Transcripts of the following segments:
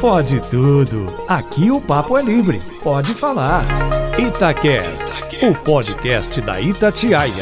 Pode tudo. Aqui o papo é livre. Pode falar. Itacast, o podcast da Itatiaia.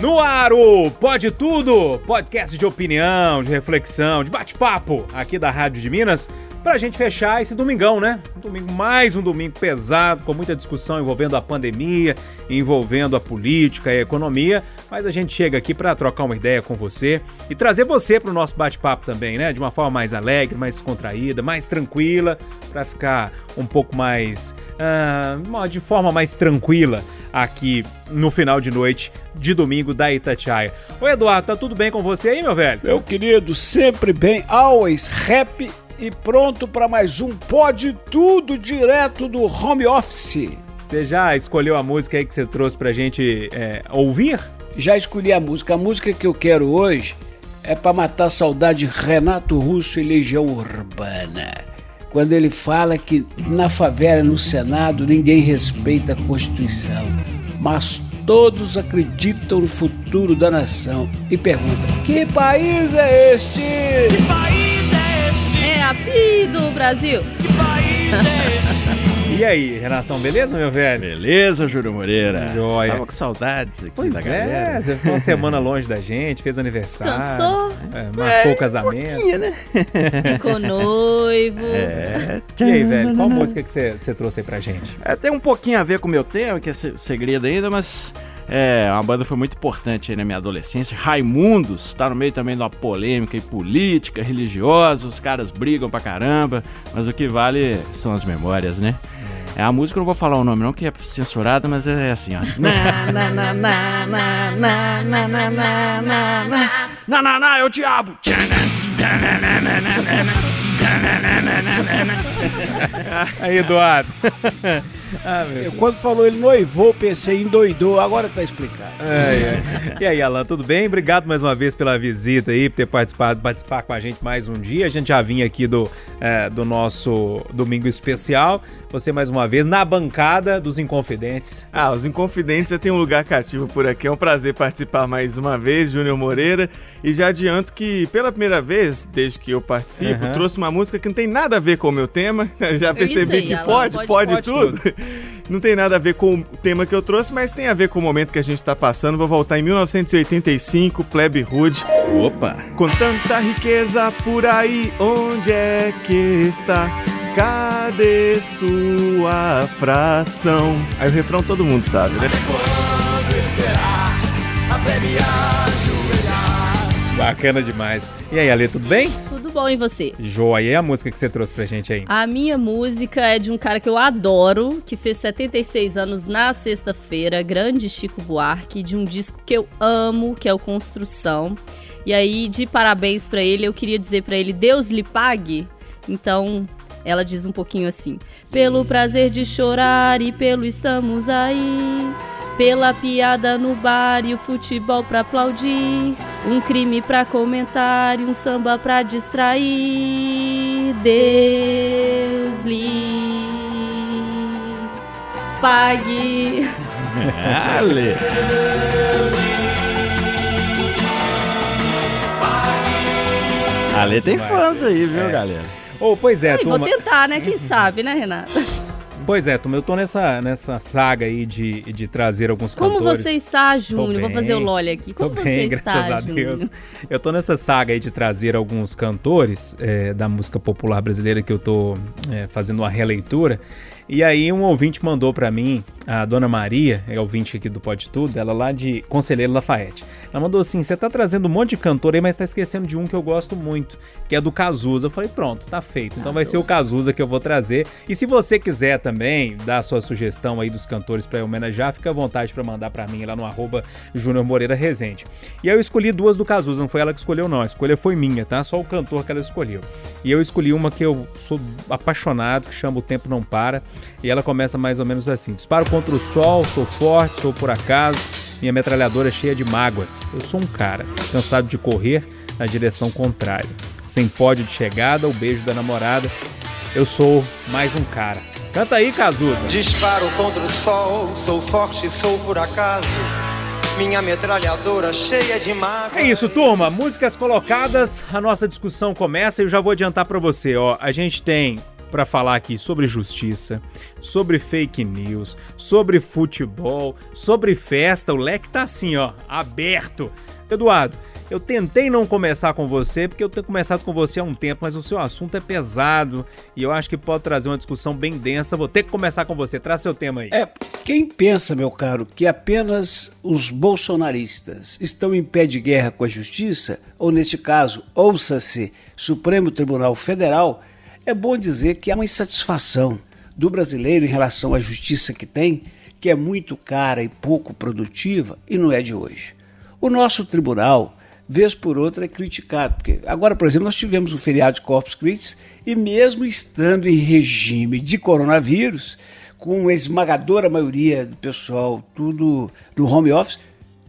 No ar, o Pode Tudo, podcast de opinião, de reflexão, de bate-papo aqui da Rádio de Minas pra gente fechar esse domingão, né? Um domingo, mais um domingo pesado, com muita discussão envolvendo a pandemia, envolvendo a política e a economia, mas a gente chega aqui para trocar uma ideia com você e trazer você pro nosso bate-papo também, né? De uma forma mais alegre, mais contraída, mais tranquila, para ficar um pouco mais. Uh, de forma mais tranquila aqui no final de noite de domingo da Itatiaia. Ô Eduardo, tá tudo bem com você aí, meu velho? Meu querido, sempre bem, always happy e pronto para mais um Pode Tudo direto do home office. Você já escolheu a música aí que você trouxe pra gente é, ouvir? Já escolhi a música. A música que eu quero hoje é para matar a saudade de Renato Russo e Legião Urbana. Quando ele fala que na favela, no Senado, ninguém respeita a Constituição, mas todos acreditam no futuro da nação e perguntam: que país é este? Que país Pi do Brasil. Que país é esse? E aí, Renatão, beleza, meu velho? Beleza, Júlio Moreira. Joia. Tava com saudades aqui pois da é, galera. você ficou uma semana longe da gente, fez aniversário. Cansou? É, marcou o casamento. Um né? Ficou noivo. É. E aí, velho, qual música que você, você trouxe aí pra gente? É, tem um pouquinho a ver com o meu tema, que é segredo ainda, mas é, uma banda foi muito importante aí na minha adolescência. Raimundos, tá no meio também de uma polêmica e política, religiosa, os caras brigam pra caramba, mas o que vale são as memórias, né? É, a música eu não vou falar o nome não, que é censurada, mas é assim, ó. Na na na na na na na na na na na na na na é o diabo. Aí, Eduardo. Ah, eu, quando falou ele noivou, pensei em doidou, agora tá explicado. É, é. E aí, Alan, tudo bem? Obrigado mais uma vez pela visita aí, por ter participado, participar com a gente mais um dia. A gente já vinha aqui do, é, do nosso domingo especial. Você mais uma vez na bancada dos Inconfidentes. Ah, os Inconfidentes já tem um lugar cativo por aqui. É um prazer participar mais uma vez, Júnior Moreira. E já adianto que pela primeira vez, desde que eu participo, uhum. trouxe uma música que não tem nada a ver com o meu tema. Já percebi aí, que pode, pode, pode, pode, tudo. tudo. Não tem nada a ver com o tema que eu trouxe, mas tem a ver com o momento que a gente está passando. Vou voltar em 1985, Plebe Rude. Opa! Com tanta riqueza por aí, onde é que está? Cadê sua fração? Aí o refrão todo mundo sabe, né? Quando esperar, Bacana demais. E aí, Ale, tudo bem? Tudo bom, e você? Joia. E a música que você trouxe pra gente aí? A minha música é de um cara que eu adoro, que fez 76 anos na sexta-feira, grande Chico Buarque, de um disco que eu amo, que é o Construção. E aí, de parabéns para ele, eu queria dizer para ele, Deus lhe pague. Então, ela diz um pouquinho assim: Pelo prazer de chorar e pelo estamos aí. Pela piada no bar e o futebol pra aplaudir. Um crime pra comentar e um samba pra distrair. Deus lhe pague. Ale. Ale tem fãs aí, viu, é. galera? Oh, pois é, Ai, turma... Vou tentar, né? Quem sabe, né, Renato? Pois é, eu tô nessa, nessa saga aí de, de trazer alguns Como cantores. Como você está, Júnior? Vou fazer o Lolly aqui. Como tô você bem, está, graças a Deus. Eu tô nessa saga aí de trazer alguns cantores é, da música popular brasileira que eu tô é, fazendo uma releitura. E aí um ouvinte mandou para mim, a dona Maria, é ouvinte aqui do Pode Tudo, ela lá de Conselheiro Lafayette. Ela mandou assim: "Você tá trazendo um monte de cantor aí, mas tá esquecendo de um que eu gosto muito, que é do Cazuza". Eu falei: "Pronto, tá feito. Então vai ser o Cazuza que eu vou trazer. E se você quiser também dar sua sugestão aí dos cantores para homenagear, fica à vontade para mandar para mim lá no arroba Júnior Moreira Rezende. E aí eu escolhi duas do Cazuza, não foi ela que escolheu não, a escolha foi minha, tá? Só o cantor que ela escolheu. E eu escolhi uma que eu sou apaixonado, que chama O Tempo Não Para. E ela começa mais ou menos assim: Disparo contra o sol, sou forte, sou por acaso, minha metralhadora é cheia de mágoas. Eu sou um cara, cansado de correr na direção contrária. Sem pódio de chegada, o beijo da namorada. Eu sou mais um cara. Canta aí, Cazuza. Disparo contra o sol, sou forte, sou por acaso. minha metralhadora cheia de mágoa. É isso, turma. Músicas colocadas, a nossa discussão começa e eu já vou adiantar para você, ó. A gente tem para falar aqui sobre justiça, sobre fake news, sobre futebol, sobre festa. O leque tá assim, ó, aberto. Eduardo, eu tentei não começar com você, porque eu tenho começado com você há um tempo, mas o seu assunto é pesado e eu acho que pode trazer uma discussão bem densa. Vou ter que começar com você. Traz seu tema aí. É, quem pensa, meu caro, que apenas os bolsonaristas estão em pé de guerra com a justiça, ou neste caso, ouça-se, Supremo Tribunal Federal, é bom dizer que há uma insatisfação do brasileiro em relação à justiça que tem, que é muito cara e pouco produtiva, e não é de hoje. O nosso tribunal, vez por outra, é criticado. Porque agora, por exemplo, nós tivemos o feriado de Corpus Christi e mesmo estando em regime de coronavírus, com a esmagadora maioria do pessoal tudo no home office,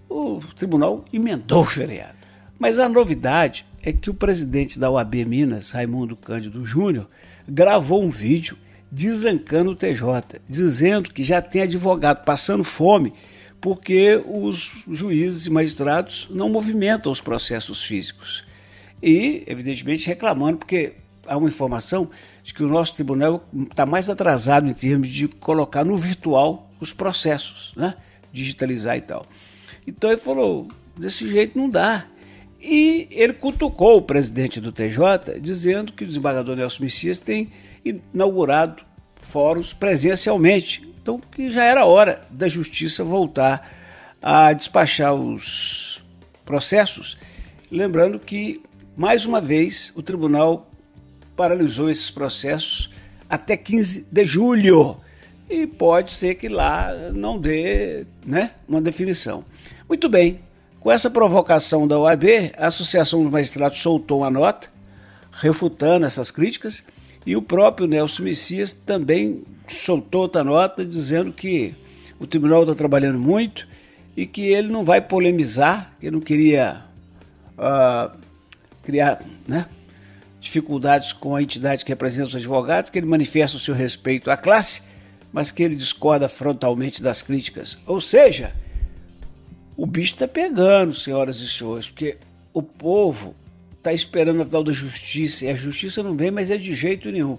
o tribunal emendou o feriado. Mas a novidade é que o presidente da OAB Minas, Raimundo Cândido Júnior, gravou um vídeo desancando o TJ, dizendo que já tem advogado passando fome porque os juízes e magistrados não movimentam os processos físicos. E, evidentemente, reclamando, porque há uma informação de que o nosso tribunal está mais atrasado em termos de colocar no virtual os processos, né? digitalizar e tal. Então ele falou: desse jeito não dá. E ele cutucou o presidente do TJ, dizendo que o desembargador Nelson Messias tem inaugurado fóruns presencialmente então, que já era hora da justiça voltar a despachar os processos. Lembrando que, mais uma vez, o tribunal paralisou esses processos até 15 de julho. E pode ser que lá não dê né, uma definição. Muito bem, com essa provocação da OAB, a Associação dos Magistrados soltou uma nota refutando essas críticas e o próprio Nelson Messias também soltou outra nota dizendo que o tribunal está trabalhando muito e que ele não vai polemizar, que ele não queria uh, criar né, dificuldades com a entidade que representa os advogados, que ele manifesta o seu respeito à classe, mas que ele discorda frontalmente das críticas. Ou seja, o bicho está pegando, senhoras e senhores, porque o povo está esperando a tal da justiça e a justiça não vem, mas é de jeito nenhum.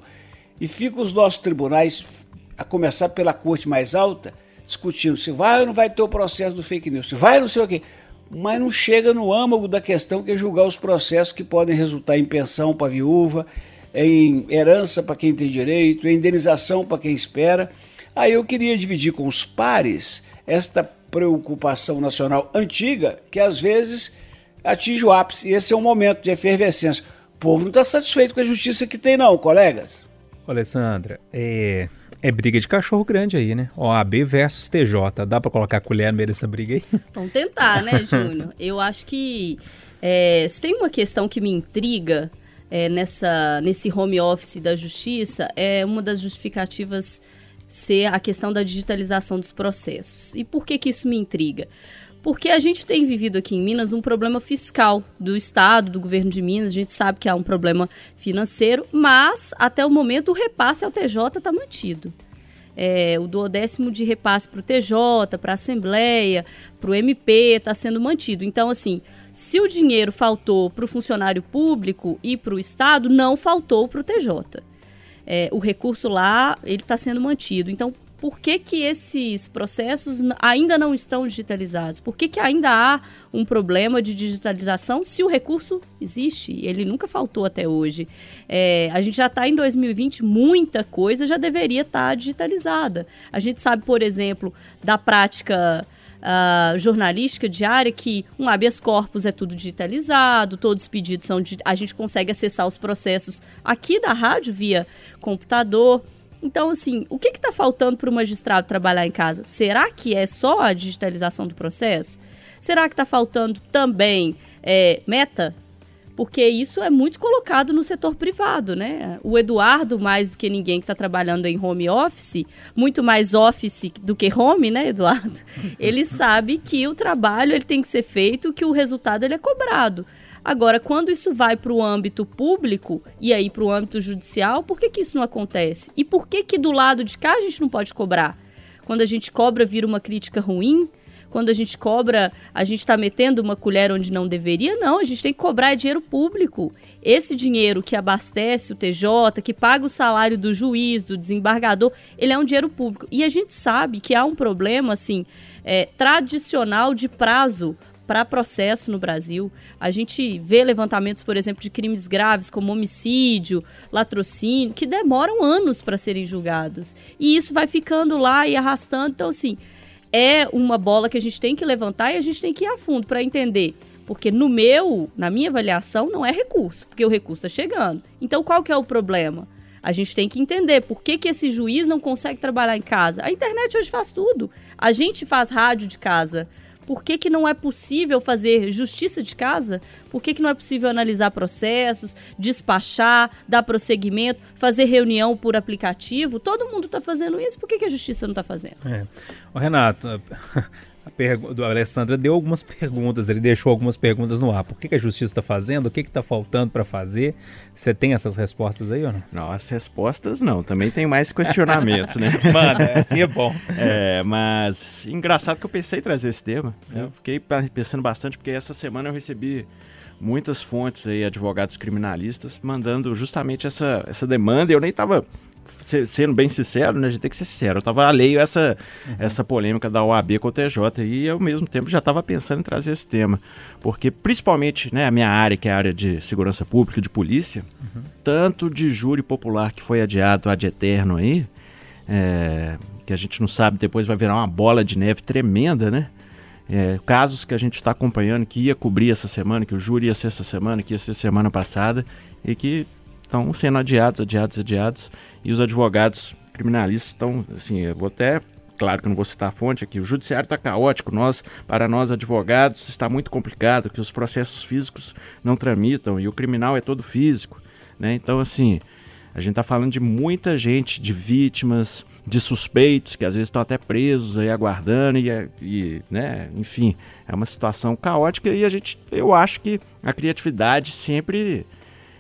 E fica os nossos tribunais, a começar pela corte mais alta, discutindo se vai ou não vai ter o processo do fake news, se vai ou não sei o quê. Mas não chega no âmago da questão que é julgar os processos que podem resultar em pensão para viúva, em herança para quem tem direito, em indenização para quem espera. Aí eu queria dividir com os pares esta preocupação nacional antiga que às vezes atinge o ápice. E esse é um momento de efervescência. O povo não está satisfeito com a justiça que tem, não, colegas. Alessandra, é, é briga de cachorro grande aí, né? OAB versus TJ. Dá para colocar a colher no meio dessa briga aí? Vamos tentar, né, Júnior? Eu acho que é, se tem uma questão que me intriga é, nessa, nesse home office da justiça, é uma das justificativas ser a questão da digitalização dos processos. E por que, que isso me intriga? Porque a gente tem vivido aqui em Minas um problema fiscal do Estado, do governo de Minas. A gente sabe que há um problema financeiro, mas até o momento o repasse ao TJ está mantido. É, o duodécimo de repasse para o TJ, para a Assembleia, para o MP está sendo mantido. Então, assim, se o dinheiro faltou para o funcionário público e para o Estado, não faltou para o TJ. É, o recurso lá ele está sendo mantido. Então, por que, que esses processos ainda não estão digitalizados? Por que, que ainda há um problema de digitalização se o recurso existe? Ele nunca faltou até hoje. É, a gente já está em 2020, muita coisa já deveria estar tá digitalizada. A gente sabe, por exemplo, da prática Uh, jornalística diária que um habeas corpus é tudo digitalizado, todos os pedidos são. A gente consegue acessar os processos aqui da rádio via computador. Então, assim, o que está faltando para o magistrado trabalhar em casa? Será que é só a digitalização do processo? Será que está faltando também é, meta? Porque isso é muito colocado no setor privado, né? O Eduardo, mais do que ninguém que está trabalhando em home office, muito mais office do que home, né, Eduardo? Ele sabe que o trabalho ele tem que ser feito, que o resultado ele é cobrado. Agora, quando isso vai para o âmbito público e aí para o âmbito judicial, por que, que isso não acontece? E por que, que do lado de cá a gente não pode cobrar? Quando a gente cobra, vira uma crítica ruim? Quando a gente cobra, a gente está metendo uma colher onde não deveria. Não, a gente tem que cobrar dinheiro público. Esse dinheiro que abastece o TJ, que paga o salário do juiz, do desembargador, ele é um dinheiro público. E a gente sabe que há um problema, assim, é, tradicional de prazo para processo no Brasil. A gente vê levantamentos, por exemplo, de crimes graves como homicídio, latrocínio, que demoram anos para serem julgados. E isso vai ficando lá e arrastando. Então, assim, é uma bola que a gente tem que levantar e a gente tem que ir a fundo para entender. Porque no meu, na minha avaliação, não é recurso, porque o recurso está chegando. Então, qual que é o problema? A gente tem que entender por que, que esse juiz não consegue trabalhar em casa. A internet hoje faz tudo. A gente faz rádio de casa. Por que, que não é possível fazer justiça de casa? Por que, que não é possível analisar processos, despachar, dar prosseguimento, fazer reunião por aplicativo? Todo mundo está fazendo isso, por que, que a justiça não está fazendo? É. Ô, Renato, a do Alessandra deu algumas perguntas, ele deixou algumas perguntas no ar. Por que, que a justiça está fazendo? O que está faltando para fazer? Você tem essas respostas aí ou não? Não, as respostas não. Também tem mais questionamentos, né? Mano, assim é bom. É, mas engraçado que eu pensei em trazer esse tema. Né? Eu fiquei pensando bastante porque essa semana eu recebi muitas fontes aí, advogados criminalistas, mandando justamente essa, essa demanda. Eu nem estava sendo bem sincero, né, a gente tem que ser sincero, eu estava alheio a essa, uhum. essa polêmica da OAB com o TJ e ao mesmo tempo já estava pensando em trazer esse tema, porque principalmente né, a minha área, que é a área de segurança pública, de polícia, uhum. tanto de júri popular que foi adiado ad eterno aí, é, que a gente não sabe, depois vai virar uma bola de neve tremenda, né? É, casos que a gente está acompanhando, que ia cobrir essa semana, que o júri ia ser essa semana, que ia ser semana passada, e que estão sendo adiados, adiados, adiados, e os advogados criminalistas estão, assim, eu vou até, claro que não vou citar a fonte aqui, o judiciário está caótico, nós, para nós advogados, está muito complicado, que os processos físicos não tramitam, e o criminal é todo físico, né, então, assim, a gente está falando de muita gente, de vítimas, de suspeitos, que às vezes estão até presos aí aguardando, e, e, né, enfim, é uma situação caótica, e a gente, eu acho que a criatividade sempre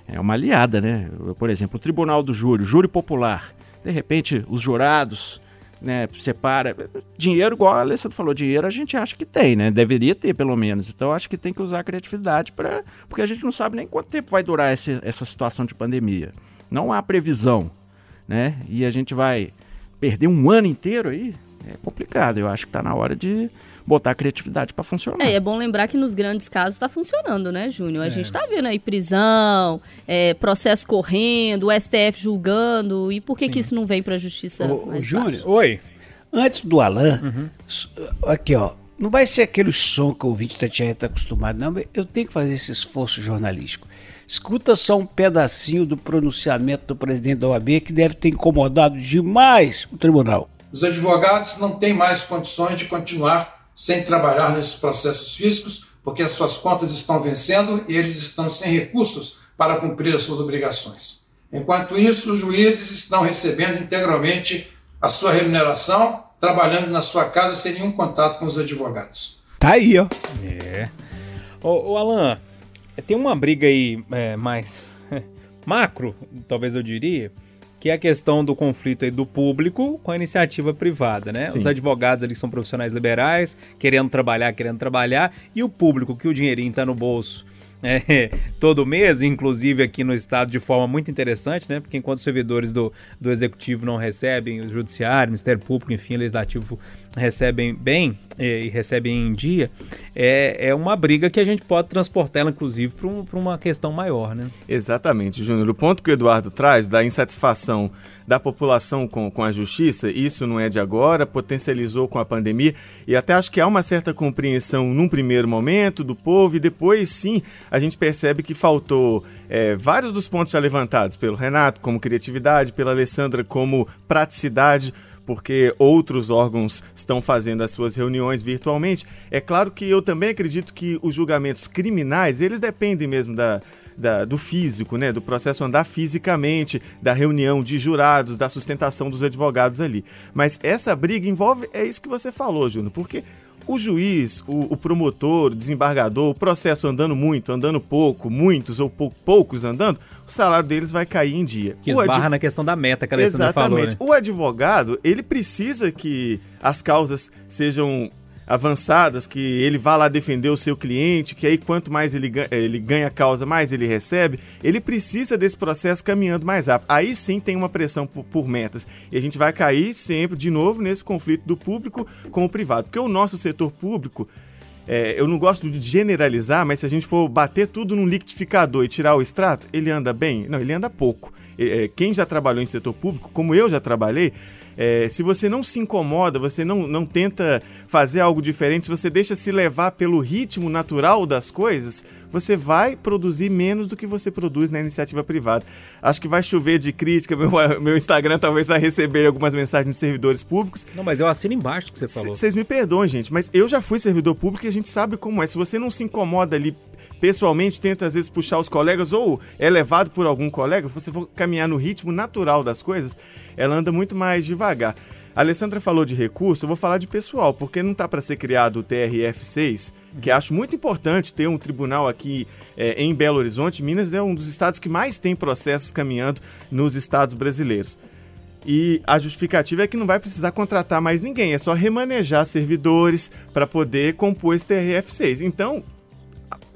é uma aliada, né? Por exemplo, o Tribunal do Júri, Júri Popular. De repente, os jurados, né, separa. Dinheiro, igual a Alessandra falou, dinheiro a gente acha que tem, né? Deveria ter, pelo menos. Então, acho que tem que usar a criatividade para. Porque a gente não sabe nem quanto tempo vai durar essa situação de pandemia. Não há previsão, né? E a gente vai perder um ano inteiro aí. É complicado. Eu acho que está na hora de botar a criatividade para funcionar. É, é bom lembrar que nos grandes casos está funcionando, né, Júnior? A é. gente está vendo aí prisão, é, processo correndo, o STF julgando. E por que, que isso não vem para a justiça? Ô, Júnior. Oi. Antes do Alain, uhum. aqui ó, não vai ser aquele som que o ouvinte Tatiana está acostumado, não. Eu tenho que fazer esse esforço jornalístico. Escuta só um pedacinho do pronunciamento do presidente da OAB que deve ter incomodado demais o tribunal. Os advogados não têm mais condições de continuar sem trabalhar nesses processos físicos, porque as suas contas estão vencendo e eles estão sem recursos para cumprir as suas obrigações. Enquanto isso, os juízes estão recebendo integralmente a sua remuneração, trabalhando na sua casa sem nenhum contato com os advogados. Tá aí, ó. É. Ô, ô Alan, tem uma briga aí é, mais macro, talvez eu diria, que é a questão do conflito do público com a iniciativa privada, né? Sim. Os advogados ali são profissionais liberais, querendo trabalhar, querendo trabalhar, e o público que o dinheirinho está no bolso é, todo mês, inclusive aqui no estado, de forma muito interessante, né? Porque enquanto os servidores do, do executivo não recebem, o judiciário, o Ministério Público, enfim, o legislativo recebem bem e recebem em dia, é, é uma briga que a gente pode transportar ela, inclusive, para um, uma questão maior, né? Exatamente, Júnior. O ponto que o Eduardo traz da insatisfação da população com, com a justiça, isso não é de agora, potencializou com a pandemia, e até acho que há uma certa compreensão num primeiro momento do povo, e depois sim a gente percebe que faltou é, vários dos pontos já levantados pelo Renato, como criatividade, pela Alessandra, como praticidade porque outros órgãos estão fazendo as suas reuniões virtualmente. É claro que eu também acredito que os julgamentos criminais, eles dependem mesmo da, da, do físico, né, do processo andar fisicamente, da reunião de jurados, da sustentação dos advogados ali. Mas essa briga envolve, é isso que você falou, Júnior, porque o juiz, o, o, promotor, o desembargador, o processo andando muito, andando pouco, muitos ou pou, poucos andando, o salário deles vai cair em dia. Que esbarra na questão da meta que a Alessandra Exatamente. falou. Né? O advogado, ele precisa que as causas sejam avançadas, que ele vá lá defender o seu cliente, que aí quanto mais ele, ganha, ele ganha causa, mais ele recebe, ele precisa desse processo caminhando mais rápido. Aí sim tem uma pressão por, por metas. E a gente vai cair sempre, de novo, nesse conflito do público com o privado. Porque o nosso setor público, é, eu não gosto de generalizar, mas se a gente for bater tudo num liquidificador e tirar o extrato, ele anda bem? Não, ele anda pouco. É, quem já trabalhou em setor público, como eu já trabalhei, é, se você não se incomoda, você não, não tenta fazer algo diferente, se você deixa se levar pelo ritmo natural das coisas, você vai produzir menos do que você produz na iniciativa privada. Acho que vai chover de crítica, meu, meu Instagram talvez vai receber algumas mensagens de servidores públicos. Não, mas eu assino embaixo que você falou. Vocês me perdoem, gente, mas eu já fui servidor público e a gente sabe como é. Se você não se incomoda ali pessoalmente, tenta às vezes puxar os colegas ou é levado por algum colega, você for caminhar no ritmo natural das coisas, ela anda muito mais devagar. A Alessandra falou de recurso, eu vou falar de pessoal, porque não está para ser criado o TRF6, que acho muito importante ter um tribunal aqui é, em Belo Horizonte. Minas é um dos estados que mais tem processos caminhando nos estados brasileiros. E a justificativa é que não vai precisar contratar mais ninguém, é só remanejar servidores para poder compor esse TRF6. Então,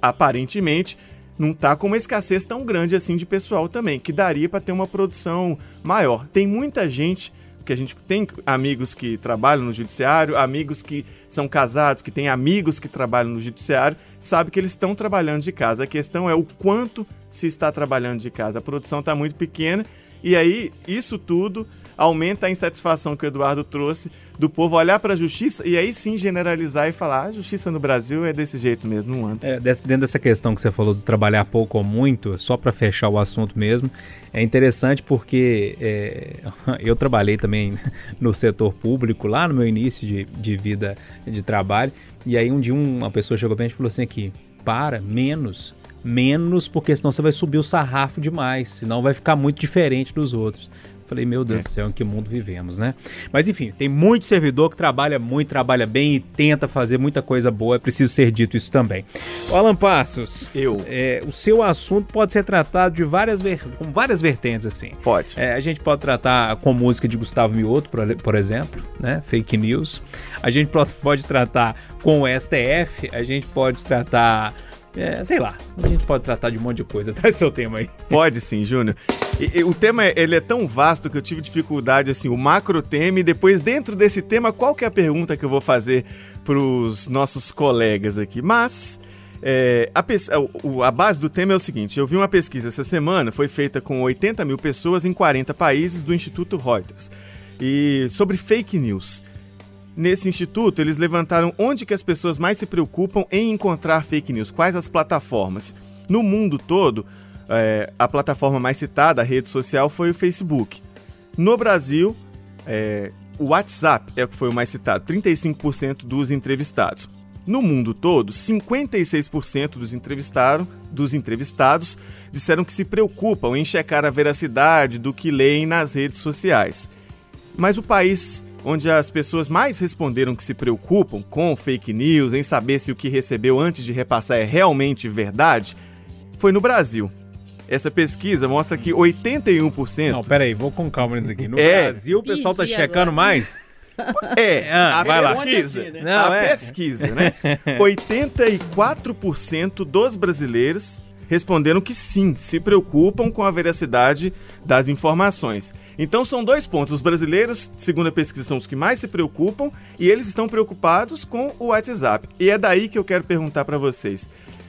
aparentemente, não está com uma escassez tão grande assim de pessoal também, que daria para ter uma produção maior. Tem muita gente que a gente tem amigos que trabalham no judiciário, amigos que são casados, que têm amigos que trabalham no judiciário, sabe que eles estão trabalhando de casa. A questão é o quanto se está trabalhando de casa. A produção está muito pequena e aí isso tudo aumenta a insatisfação que o Eduardo trouxe do povo olhar para a justiça e aí sim generalizar e falar: ah, a justiça no Brasil é desse jeito mesmo, não anda. É, dentro dessa questão que você falou do trabalhar pouco ou muito, só para fechar o assunto mesmo, é interessante porque é, eu trabalhei também no setor público lá no meu início de, de vida de trabalho e aí um dia uma pessoa chegou para gente e falou assim aqui, para, menos, menos, porque senão você vai subir o sarrafo demais, senão vai ficar muito diferente dos outros. Falei, meu Deus é. do céu, em que mundo vivemos, né? Mas enfim, tem muito servidor que trabalha muito, trabalha bem e tenta fazer muita coisa boa. É preciso ser dito isso também. O Alan Passos, eu. É, o seu assunto pode ser tratado de várias ver... com várias vertentes, assim. Pode. É, a gente pode tratar com música de Gustavo Mioto, por, por exemplo, né? Fake news. A gente pode tratar com o STF, a gente pode tratar é, sei lá, a gente pode tratar de um monte de coisa. Traz seu tema aí. Pode sim, Júnior. E, e, o tema ele é tão vasto que eu tive dificuldade, assim, o macro tema e depois dentro desse tema, qual que é a pergunta que eu vou fazer para os nossos colegas aqui? Mas é, a, a, base do tema é o seguinte: eu vi uma pesquisa essa semana, foi feita com 80 mil pessoas em 40 países do Instituto Reuters, e sobre fake news. Nesse instituto, eles levantaram onde que as pessoas mais se preocupam em encontrar fake news, quais as plataformas. No mundo todo, é, a plataforma mais citada, a rede social, foi o Facebook. No Brasil, é, o WhatsApp é o que foi o mais citado, 35% dos entrevistados. No mundo todo, 56% dos, entrevistados, dos entrevistados disseram que se preocupam em checar a veracidade do que leem nas redes sociais. Mas o país onde as pessoas mais responderam que se preocupam com fake news, em saber se o que recebeu antes de repassar é realmente verdade, foi no Brasil. Essa pesquisa mostra que 81%. Não, peraí, vou com calma nisso aqui. No é, Brasil, o pessoal tá checando agora. mais. É, ah, a pesquisa. Assim, né? Não, a é. pesquisa, né? 84% dos brasileiros responderam que sim, se preocupam com a veracidade das informações. Então são dois pontos. Os brasileiros, segundo a pesquisa, são os que mais se preocupam e eles estão preocupados com o WhatsApp. E é daí que eu quero perguntar para vocês.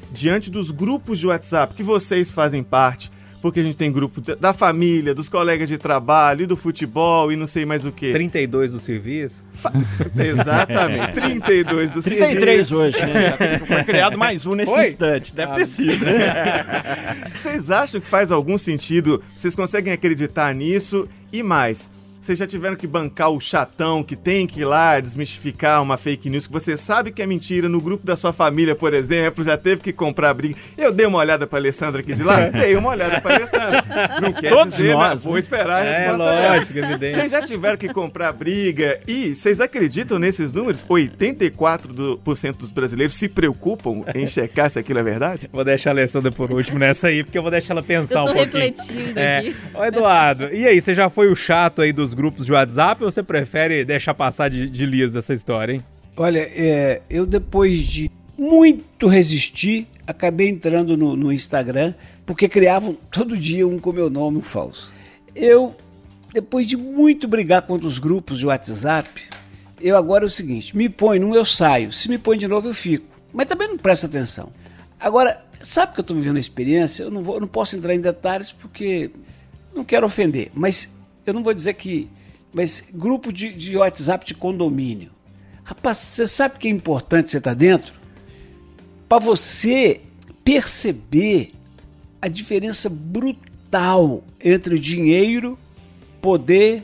Diante dos grupos de WhatsApp que vocês fazem parte, porque a gente tem grupo da família, dos colegas de trabalho, e do futebol e não sei mais o que. 32 do serviço? Fa Exatamente, 32 do 33 serviço. 33 hoje, né? Foi criado mais um nesse Foi? instante, deve ah, ter sido. Né? Vocês acham que faz algum sentido? Vocês conseguem acreditar nisso? E mais, vocês já tiveram que bancar o chatão que tem que ir lá desmistificar uma fake news que você sabe que é mentira no grupo da sua família, por exemplo, já teve que comprar briga. Eu dei uma olhada pra Alessandra aqui de lá? dei uma olhada pra Alessandra. Não quer Todos dizer, nós, vou esperar a é, resposta lógico, dela. Evidente. Vocês já tiveram que comprar briga e vocês acreditam nesses números? 84% dos brasileiros se preocupam em checar se aquilo é verdade? Vou deixar a Alessandra por último nessa aí, porque eu vou deixar ela pensar eu tô um pouquinho. refletindo é. aqui. Ô, Eduardo, e aí, você já foi o chato aí dos grupos de WhatsApp ou você prefere deixar passar de, de liso essa história, hein? Olha, é, eu depois de muito resistir, acabei entrando no, no Instagram, porque criavam todo dia um com meu nome falso. Eu, depois de muito brigar contra os grupos de WhatsApp, eu agora é o seguinte: me põe num, eu saio. Se me põe de novo, eu fico. Mas também não presta atenção. Agora, sabe que eu estou vivendo a experiência? Eu não, vou, eu não posso entrar em detalhes porque não quero ofender, mas eu não vou dizer que. Mas grupo de, de WhatsApp de condomínio. Rapaz, você sabe que é importante você estar tá dentro? Para você perceber a diferença brutal entre dinheiro, poder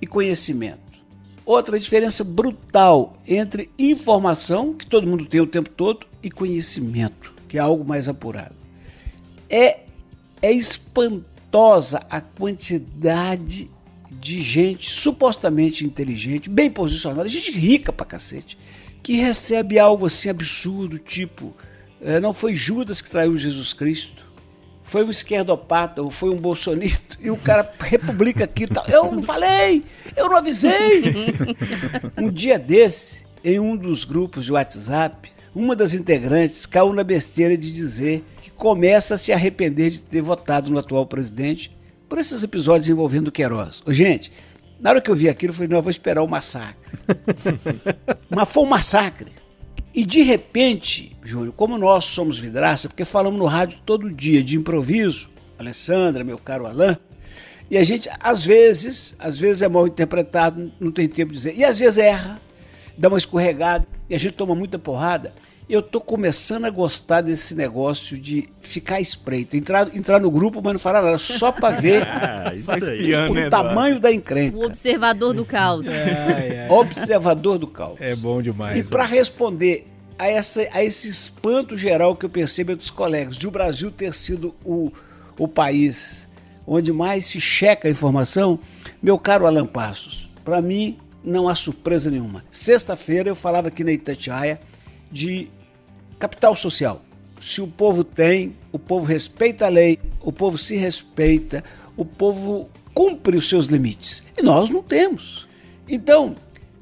e conhecimento. Outra diferença brutal entre informação, que todo mundo tem o tempo todo, e conhecimento, que é algo mais apurado. É, é espantosa a quantidade de gente supostamente inteligente, bem posicionada, gente rica pra cacete, que recebe algo assim absurdo, tipo, é, não foi Judas que traiu Jesus Cristo, foi um esquerdopata ou foi um bolsonito e o cara republica aqui tal. Eu não falei, eu não avisei. um dia desse, em um dos grupos de WhatsApp, uma das integrantes caiu na besteira de dizer que começa a se arrepender de ter votado no atual presidente por esses episódios envolvendo Queiroz. Ô, gente, na hora que eu vi aquilo, eu falei, não, eu vou esperar o massacre. Mas foi um massacre. E de repente, Júlio, como nós somos vidraça, porque falamos no rádio todo dia de improviso, Alessandra, meu caro Alain, e a gente, às vezes, às vezes é mal interpretado, não tem tempo de dizer, e às vezes erra, dá uma escorregada, e a gente toma muita porrada. Eu tô começando a gostar desse negócio de ficar espreito, entrar, entrar no grupo, mas não falar nada, só para ver Ah, Só espiando, o né, tamanho da encrenca. O observador do caos. Observador do caos. É bom demais. E para responder a, essa, a esse espanto geral que eu percebo entre os colegas, de o Brasil ter sido o, o país onde mais se checa a informação, meu caro Alan Passos, para mim não há surpresa nenhuma. Sexta-feira eu falava aqui na Itatiaia de capital social. Se o povo tem, o povo respeita a lei, o povo se respeita, o povo cumpre os seus limites. E nós não temos. Então,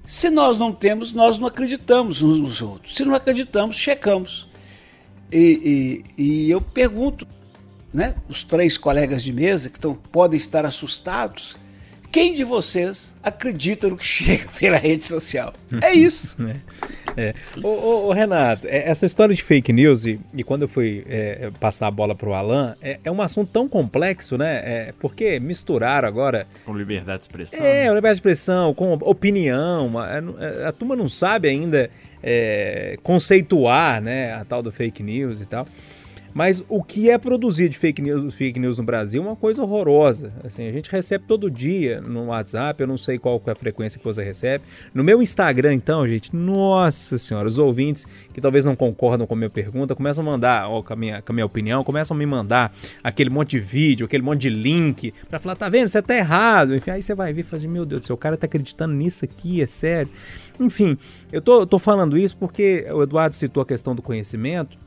se nós não temos, nós não acreditamos uns nos outros. Se não acreditamos, checamos. E, e- e eu pergunto, né, os três colegas de mesa que tão, podem estar assustados, quem de vocês acredita no que chega pela rede social? É isso. É. Ô, ô, ô, Renato, é- essa história de fake news, e, e quando eu fui é, passar a bola pro Alan, é, é um assunto tão complexo, né? É, porque misturaram agora Com liberdade de expressão. É, o liberdade de expressão, com opinião. A, a- a turma não sabe ainda é, conceituar né, a tal do fake news e tal. Mas o que é produzido de fake news, fake news no Brasil é uma coisa horrorosa. Assim, a gente recebe todo dia no WhatsApp, eu não sei qual é a frequência que você recebe. No meu Instagram, então, gente, nossa senhora, os ouvintes que talvez não concordam com a minha pergunta começam a mandar, ó, com, a minha, com a minha opinião, começam a me mandar aquele monte de vídeo, aquele monte de link, pra falar, tá vendo, você tá errado. Enfim, aí você vai ver e fala assim, meu Deus do céu, o cara tá acreditando nisso aqui, é sério. Enfim, eu tô, tô falando isso porque o Eduardo citou a questão do conhecimento.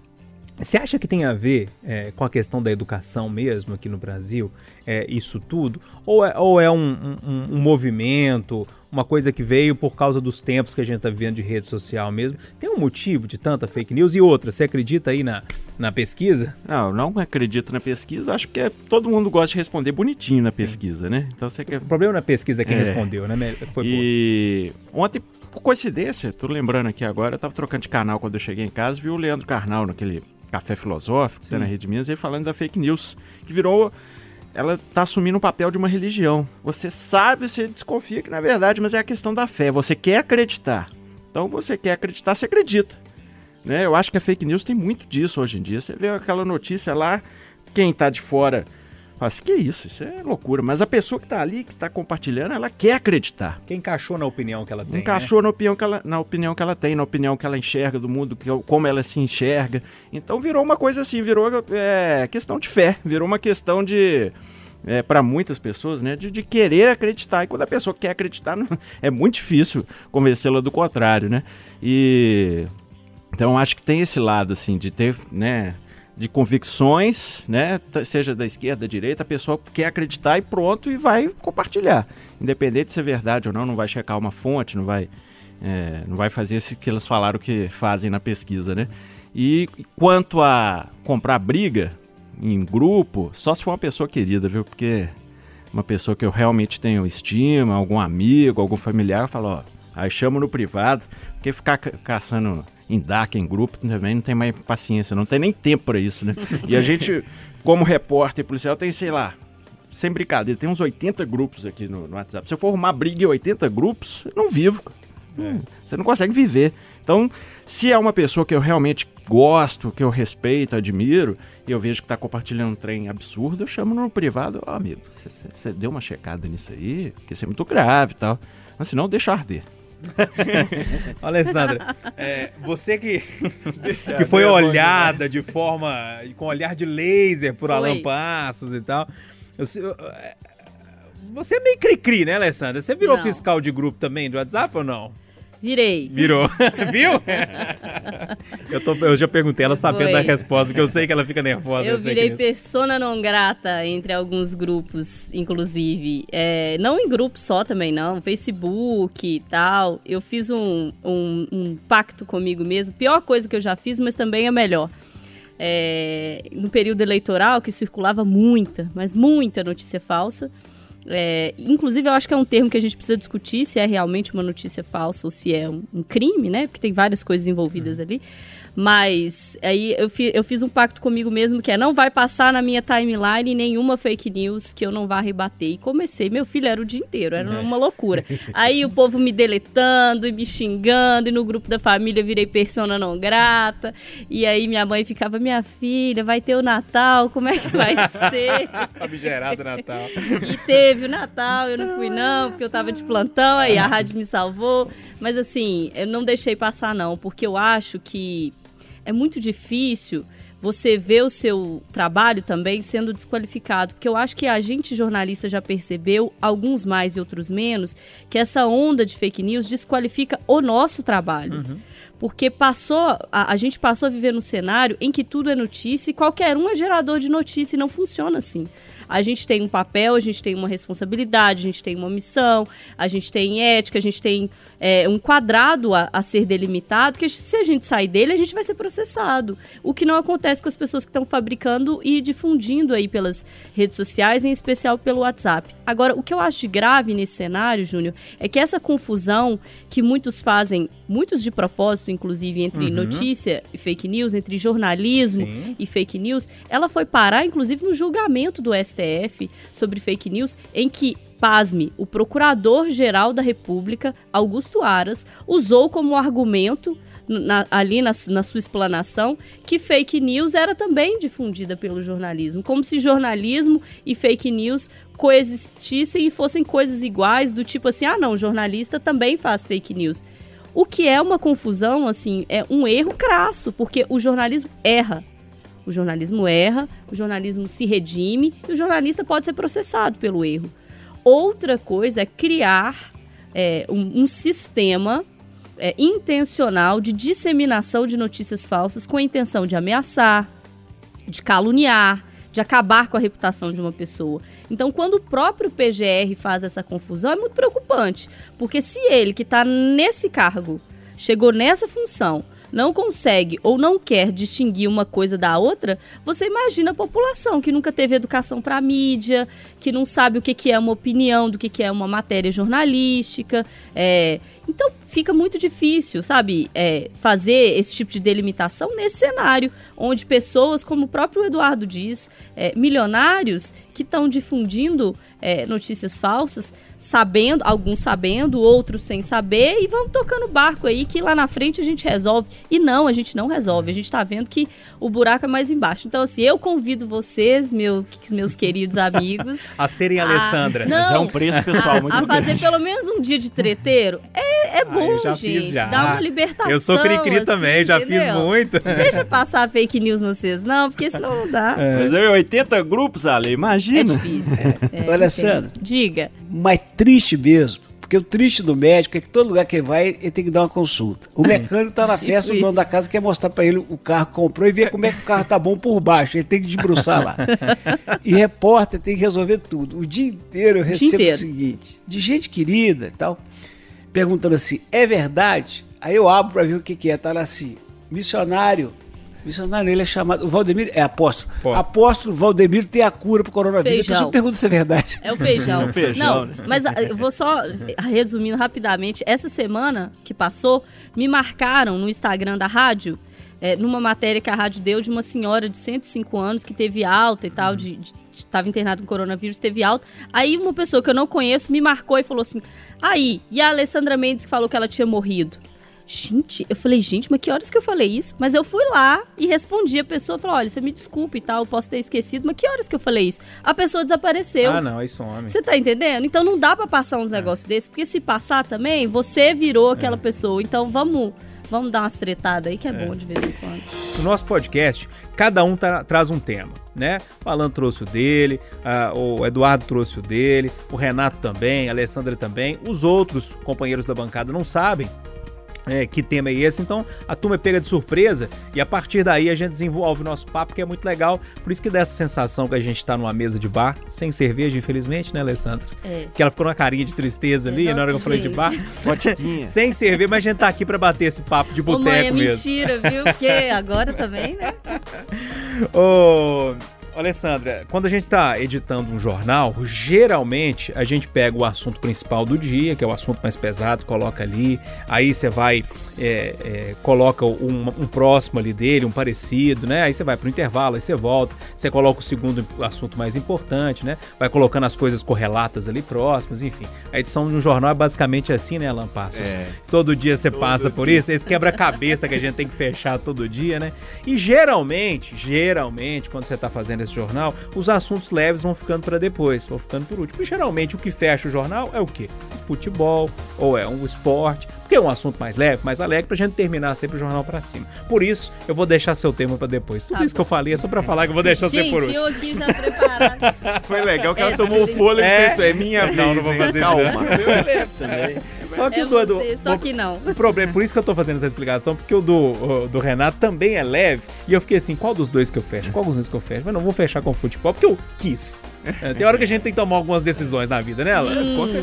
Você acha que tem a ver é, com a questão da educação mesmo aqui no Brasil, é, isso tudo? Ou é, ou é um, um- um movimento, uma coisa que veio por causa dos tempos que a gente está vivendo de rede social mesmo? Tem um motivo de tanta fake news? E outra, você acredita aí na, na pesquisa? Não, não acredito na pesquisa. Acho que é- todo mundo gosta de responder bonitinho na pesquisa, né? Então você quer. O problema na pesquisa é quem É. respondeu, né? Foi boa. E ontem, por coincidência, tô lembrando aqui agora, eu tava trocando de canal quando eu cheguei em casa, vi o Leandro Carnal naquele café filosófico, tá na Rede Minas, ele falando da fake news, que virou. Ela tá assumindo o papel de uma religião. Você sabe, você desconfia que na verdade, mas é a questão da fé. Você quer acreditar. Então você quer acreditar, você acredita. Né? Eu acho que a fake news tem muito disso hoje em dia. Você vê aquela notícia lá, quem tá de fora assim, que isso, isso é loucura. Mas a pessoa que tá ali, que tá compartilhando, ela quer acreditar. Quem encaixou na opinião que ela tem? Encaixou na, opinião que ela, na opinião que ela tem, na opinião que ela enxerga do mundo, que, como ela se enxerga. Então virou uma coisa assim, virou é, questão de fé, virou uma questão de. É, para muitas pessoas, né, de, de querer acreditar. E quando a pessoa quer acreditar, não- é muito difícil convencê-la do contrário, né? E então acho que tem esse lado assim de ter, né, de convicções, né, seja da esquerda, da direita, a pessoa quer acreditar e pronto e vai compartilhar, independente de ser verdade ou não, não vai checar uma fonte, não vai É, não vai fazer isso que eles falaram que fazem na pesquisa, né? E quanto a comprar briga em grupo, só se for uma pessoa querida, viu? Porque uma pessoa que eu realmente tenho estima, algum amigo, algum familiar, eu falo, ó, aí chamo no privado, porque ficar ca caçando em DAC, em grupo, também não tem mais paciência, não tem nem tempo para isso, né? E a gente, como repórter policial, tem, sei lá, sem brincadeira, tem uns 80 grupos aqui no, no WhatsApp. Se eu for arrumar briga em 80 grupos, eu não vivo. É. Você não consegue viver. Então, se é uma pessoa que eu realmente gosto, que eu respeito, admiro, e eu vejo que está compartilhando um trem absurdo, eu chamo no privado, ó oh, amigo, você deu uma checada nisso aí, porque isso é muito grave e tal. Mas senão deixa arder. Alessandra, é, você que, que foi olhada de forma. com olhar de laser por foi. Alan Passos e tal. Eu, eu, é, você é meio cri-cri, né, Alessandra? Você virou não. fiscal de grupo também do WhatsApp ou não? Virei. Virou. Viu? eu, tô, eu já perguntei ela sabendo Foi. da resposta, porque eu sei que ela fica nervosa. Eu virei persona não grata entre alguns grupos, inclusive. É, não em grupo só também, não. Facebook e tal. Eu fiz um, um, um pacto comigo mesmo. Pior coisa que eu já fiz, mas também é melhor. É, no período eleitoral, que circulava muita, mas muita notícia falsa. É, inclusive, eu acho que é um termo que a gente precisa discutir se é realmente uma notícia falsa ou se é um, um crime, né? Porque tem várias coisas envolvidas uhum. ali. Mas aí eu, fi, eu fiz um pacto comigo mesmo que é não vai passar na minha timeline nenhuma fake news que eu não vá rebater. E comecei, meu filho era o dia inteiro, era é. uma loucura. Aí o povo me deletando e me xingando, e no grupo da família virei persona não grata. E aí minha mãe ficava, minha filha, vai ter o Natal, como é que vai ser? Famigerado Natal. e teve o Natal, eu não fui não, porque eu tava de plantão, aí a rádio me salvou. Mas assim, eu não deixei passar não, porque eu acho que é muito difícil você ver o seu trabalho também sendo desqualificado. Porque eu acho que a gente, jornalista, já percebeu, alguns mais e outros menos, que essa onda de fake news desqualifica o nosso trabalho. Uhum. Porque passou, a, a, gente passou a viver num cenário em que tudo é notícia e qualquer um é gerador de notícia e não funciona assim a gente tem um papel, a gente tem uma responsabilidade, a gente tem uma missão, a gente tem ética, a gente tem é, um quadrado a, a, ser delimitado, que se a gente sair dele, a gente vai ser processado. O que não acontece com as pessoas que estão fabricando e difundindo aí pelas redes sociais, em especial pelo WhatsApp. Agora, o que eu acho de grave nesse cenário, Júnior, é que essa confusão que muitos fazem, muitos de propósito, inclusive, entre uhum. notícia e fake news, entre jornalismo Sim. e fake news, ela foi parar, inclusive, no julgamento do STF STF sobre fake news, em que pasme, o Procurador-Geral da República, Augusto Aras, usou como argumento na, ali na, na, sua explanação que fake news era também difundida pelo jornalismo, como se jornalismo e fake news coexistissem e fossem coisas iguais, do tipo assim, ah não, jornalista também faz fake news. O que é uma confusão, assim, é um erro crasso, porque o jornalismo erra. O jornalismo erra, o jornalismo se redime e o jornalista pode ser processado pelo erro. Outra coisa é criar é, um, um, sistema é, intencional de disseminação de notícias falsas com a intenção de ameaçar, de caluniar, de acabar com a reputação de uma pessoa. Então, quando o próprio PGR faz essa confusão, é muito preocupante, porque se ele, que está nesse cargo, chegou nessa função, não consegue ou não quer distinguir uma coisa da outra, você imagina a população que nunca teve educação para mídia, que não sabe o que, que é uma opinião, do que, que é uma matéria jornalística. É... Então fica muito difícil, sabe, é, fazer esse tipo de delimitação nesse cenário, onde pessoas, como o próprio Eduardo diz, é, milionários que estão difundindo é, notícias falsas, sabendo, alguns sabendo, outros sem saber, e vão tocando barco aí que lá na frente a gente resolve. E não, a gente não resolve. A gente está vendo que o buraco é mais embaixo. Então, assim, eu convido vocês, meu, meus queridos amigos. a serem a, Alessandra. Não, é um preço pessoal muito A, a fazer pelo menos um dia de treteiro. É, é bom, ah, gente. Já. Dá uma libertação. Eu sou cri-cri assim, também, já entendeu? fiz muito. Deixa passar fake news no vocês, não, porque senão não dá. É. Mas é 80 grupos, Ale, imagina. É difícil. É, Olha, Sandra. Diga. Mas triste mesmo. Porque o triste do médico é que todo lugar que ele vai, ele tem que dar uma consulta. O mecânico está na festa, o dono da casa quer mostrar para ele o carro que comprou e ver como é que o carro tá bom por baixo. Ele tem que debruçar lá. E repórter tem que resolver tudo. O dia inteiro eu recebo inteiro. o seguinte: de gente querida e tal. Perguntando assim: é verdade? Aí eu abro para ver o que, que é. Tá lá assim: missionário. Missionário, ele é chamado. O Valdemir é apóstolo. Apóstolo. Apóstolo Valdemir tem a cura pro coronavírus. Feijão. A pessoa pergunta se é verdade. É o feijão. É o feijão, Não, né? mas ah, eu vou só resumindo rapidamente. Essa semana que passou, me marcaram no Instagram da rádio, é, numa matéria que a rádio deu de uma senhora de 105 anos que teve alta e tal, de. Estava internada com coronavírus, teve alta. Aí uma pessoa que eu não conheço me marcou e falou assim: Aí, e a Alessandra Mendes que falou que ela tinha morrido? Gente, eu falei, gente, mas que horas que eu falei isso? Mas eu fui lá e respondi. A pessoa falou: olha, você me desculpe e tal, eu posso ter esquecido, mas que horas que eu falei isso? A pessoa desapareceu. Ah, não, aí some. Você tá entendendo? Então não dá pra passar uns negócios desses, porque se passar também, você virou aquela pessoa. Então vamos, vamos dar umas tretadas aí que é, bom de vez em quando. No nosso podcast, cada um tra- traz um tema, né? O Alan trouxe o dele, ah, o Eduardo trouxe o dele, o Renato também, a Alessandra também. Os outros companheiros da bancada não sabem. É, que tema é esse? Então a turma é pega de surpresa e a partir daí a gente desenvolve o nosso papo, que é muito legal. Por isso que dá essa sensação que a gente tá numa mesa de bar, sem cerveja, infelizmente, né, Alessandra? É. Que ela ficou numa carinha de tristeza ali É, na hora que eu nossa, falei de gente. bar. Vodquinha. Sem cerveja, mas a gente tá aqui pra bater esse papo de Ô, mãe, é boteco mesmo. mentira, viu? Porque agora também, né? Ô, Alessandra, quando a gente tá editando um jornal, geralmente a gente pega o assunto principal do dia, que é o assunto mais pesado, coloca ali, aí você vai, é, é, coloca um, um próximo ali dele, um parecido, né? Aí você vai pro intervalo, aí você volta, você coloca o segundo assunto mais importante, né? Vai colocando as coisas correlatas ali próximas, enfim. A edição de um jornal é basicamente assim, né, Alan Passos? É. Todo dia você passa por isso, esse quebra-cabeça que a gente tem que fechar todo dia, né? E geralmente, geralmente, quando você tá fazendo esse jornal, os assuntos leves vão ficando para depois, vão ficando por último. E geralmente o que fecha o jornal é o quê? Futebol, ou é um esporte, é um assunto mais leve, mais alegre, pra gente terminar sempre o jornal pra cima. Por isso, eu vou deixar seu tema pra depois. Tudo Tá isso que eu falei é só pra falar que eu vou deixar você Gente, por último. eu aqui já preparada. Foi legal que É, ela tomou o fôlego e É. pensou, é minha vez, Não, não vou fazer isso, Calma. Só que É o do, do- você, só o- que não. O problema, por isso que eu tô fazendo essa explicação, porque o do, o do Renato também é leve. E eu fiquei assim, qual dos dois que eu fecho? Qual dos dois que eu fecho? Mas não vou fechar com o futebol, porque eu quis. É, tem hora que a gente tem que tomar algumas decisões na vida, né, Alan?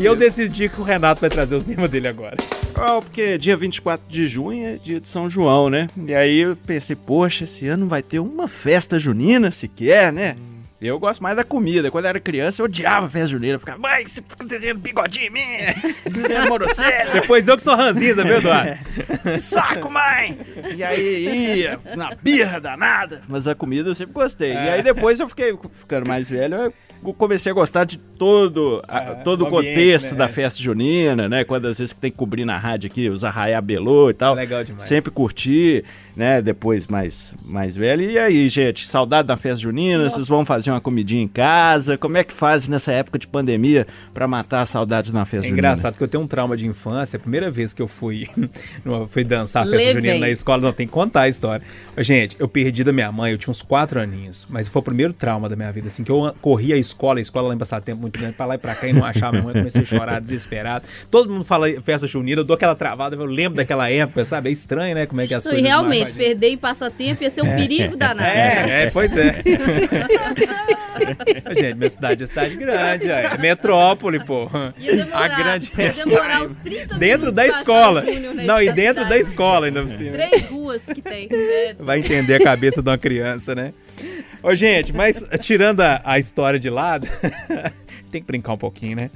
E eu decidi que o Renato vai trazer os temas dele agora. Ah, porque dia 24 de junho é dia de São João, né? E aí eu pensei, poxa, esse ano vai ter uma festa junina sequer, né? Eu gosto mais da comida. Quando eu era criança, eu odiava festa junina. Eu ficava, mãe, você fica desenhando bigodinho em mim, desenhando monocelha, Depois eu que sou ranzinza, viu, Eduardo? saco, mãe! E aí ia na birra danada. Mas a comida eu sempre gostei. E aí depois eu fiquei ficando mais velho, eu comecei a gostar de todo, a- Ah, todo o o ambiente, contexto né? da festa junina, né? Quando às vezes que tem que cobrir na rádio aqui, os arraiá belô e tal. Legal demais. Sempre curti, né? Depois mais, mais velho. E aí, gente, saudade da festa junina? Vocês vão fazer uma comidinha em casa? Como é que faz nessa época de pandemia pra matar a saudade na festa É junina? engraçado que eu tenho um trauma de infância. A primeira vez que eu fui, fui dançar a festa Levei. junina na escola, não tem que contar a história. Gente, eu perdi da minha mãe, eu tinha uns quatro aninhos. Mas foi o primeiro trauma da minha vida, assim, que eu corria a escola, a escola lá em Passatempo muito grande, pra lá e pra cá e não achava minha mãe. Comecei a chorar desesperado. Todo mundo fala festa junina, eu dou aquela travada, eu lembro daquela época, sabe? É estranho, né? Como é que as Isso, coisas realmente, perder em passatempo ia ser um perigo danado. É, é, pois é. Gente, minha cidade é cidade grande, é metrópole, pô. Demorar, A grande ia demorar uns 30 Dentro minutos da escola. Não, e da dentro da cidade. escola ainda por cima. Três ruas que tem. É, Vai entender a cabeça de uma criança, né? Ô, gente, mas tirando a, a história de lado, tem que brincar um pouquinho, né?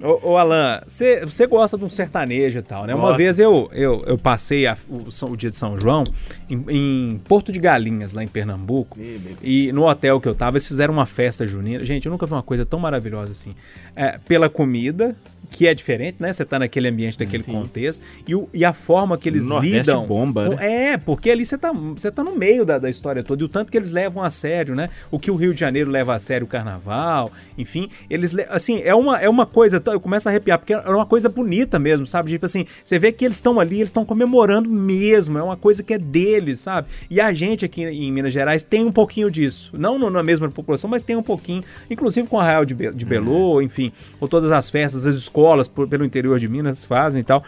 Ô, ô Alan, você gosta de um sertanejo e tal, né? Uma vez eu, eu, eu passei a- o, o dia de São João em, em Porto de Galinhas, lá em Pernambuco. E no hotel que eu tava, eles fizeram uma festa junina. Gente, eu nunca vi uma coisa tão maravilhosa assim. É, pela comida, que é diferente, né? Você tá naquele ambiente, daquele contexto. E, o- e a forma que eles Nordeste lidam. bomba, né? É, porque ali você tá, você tá no meio da, da história toda. E o tanto que eles levam a sério, né? O que o Rio de Janeiro leva a sério o carnaval. Enfim, eles. le- Assim, é uma, é uma coisa. Eu começo a arrepiar, porque é uma coisa bonita mesmo, sabe? Tipo assim, você vê que eles estão ali, eles estão comemorando mesmo. É uma coisa que é deles, sabe? E a gente aqui em Minas Gerais tem um pouquinho disso. Não na mesma população, mas tem um pouquinho. Inclusive com o Arraial de, Be de Belô, enfim. Ou todas as festas, as escolas por- pelo interior de Minas fazem e tal.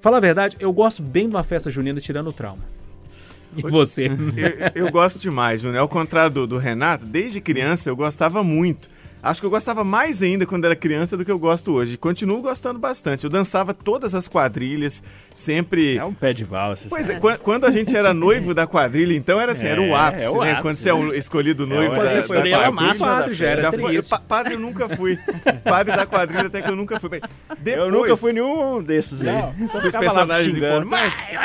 Fala a verdade, eu gosto bem de uma festa junina tirando o trauma. E você? Eu, eu gosto demais, Júnior. Ao contrário do, do Renato, desde criança eu gostava muito. Acho que eu gostava mais ainda quando era criança do que eu gosto hoje. Continuo gostando bastante. Eu dançava todas as quadrilhas, sempre. É um pé de valsa. Pois é, quan- quando a gente era noivo da quadrilha, então era assim, era o É, ápice, é o né? ápice, Quando você é o escolhido noivo quando da, você foi da quadrilha. máxima da Padre já era Já foi, pa- padre eu nunca fui. Padre da quadrilha até que eu nunca fui. Bem, Depois, Eu nunca fui nenhum desses aí. Só lá personagens importantes. é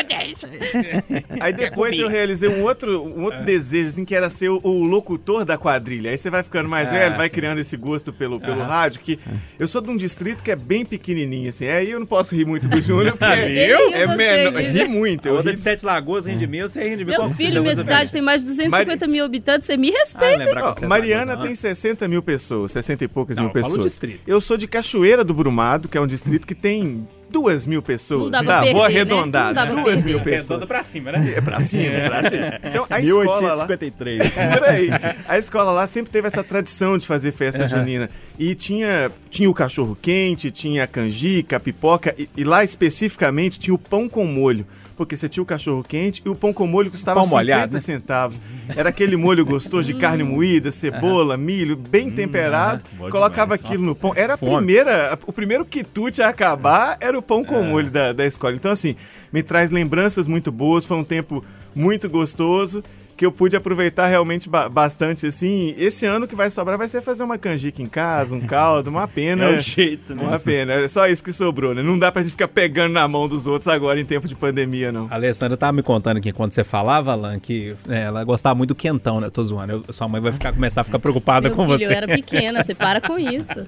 Aí depois eu realizei um outro, um outro desejo, assim, que era ser o, o locutor da quadrilha. Aí você vai ficando mais velho, vai sim. criando esse gosto pelo, pelo rádio, que eu sou de um distrito que é bem pequenininho, assim. Aí eu não posso rir muito do Júnior, porque viu? é Eu menor. gostei, Ri muito. Eu outra de Sete Lagoas rende mil, você rende mil. Meu filho, minha cidade tem mais de 250 mil habitantes, você me Ah, respeita. Ó, que Sete Mariana tem 60 mil pessoas, 60 e poucas Não, mil pessoas. distrito. Eu sou de Cachoeira do Brumado, que é um distrito que tem duas mil pessoas. Não tá, perder, vou né? arredondar. Não dá pra duas perder. mil pessoas. Redonda pra cima, né? É pra cima, é pra cima. Então a escola lá. 1853. Por aí. A escola lá sempre teve essa tradição de fazer festa junina. E tinha, tinha o cachorro quente, tinha a canjica, a pipoca, e, e lá especificamente tinha o pão com molho. Porque você tinha o cachorro quente e o pão com molho custava Pão 50 molhado, né? centavos. Era aquele molho gostoso de carne moída, cebola, milho, bem temperado. bom colocava demais. aquilo no pão. Era a fome. primeira, o primeiro quitute a acabar era o pão com molho da, da escola. Então, assim, me traz lembranças muito boas. Foi um tempo muito gostoso que eu pude aproveitar realmente ba- bastante, assim. Esse ano que vai sobrar vai ser fazer uma canjica em casa, um caldo, uma pena. É o jeito, né? Uma pena, é só isso que sobrou, né? Não dá pra gente ficar pegando na mão dos outros agora em tempo de pandemia, não. A Alessandra tava me contando aqui quando você falava, Alan, que é, ela gostava muito do quentão, né? Eu tô zoando. Eu- sua mãe vai ficar, começar a ficar preocupada Meu com filho, você. eu era pequena, você para com isso.